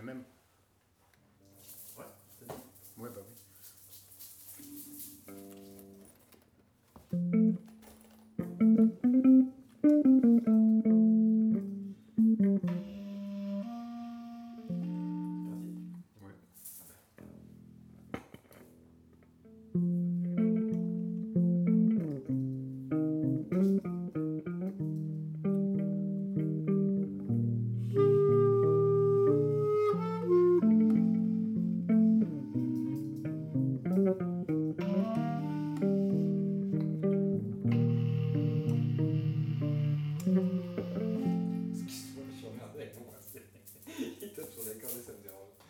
remember. 我连高都想交了。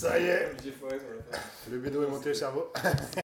Ça y est, le bédo est monté au cerveau.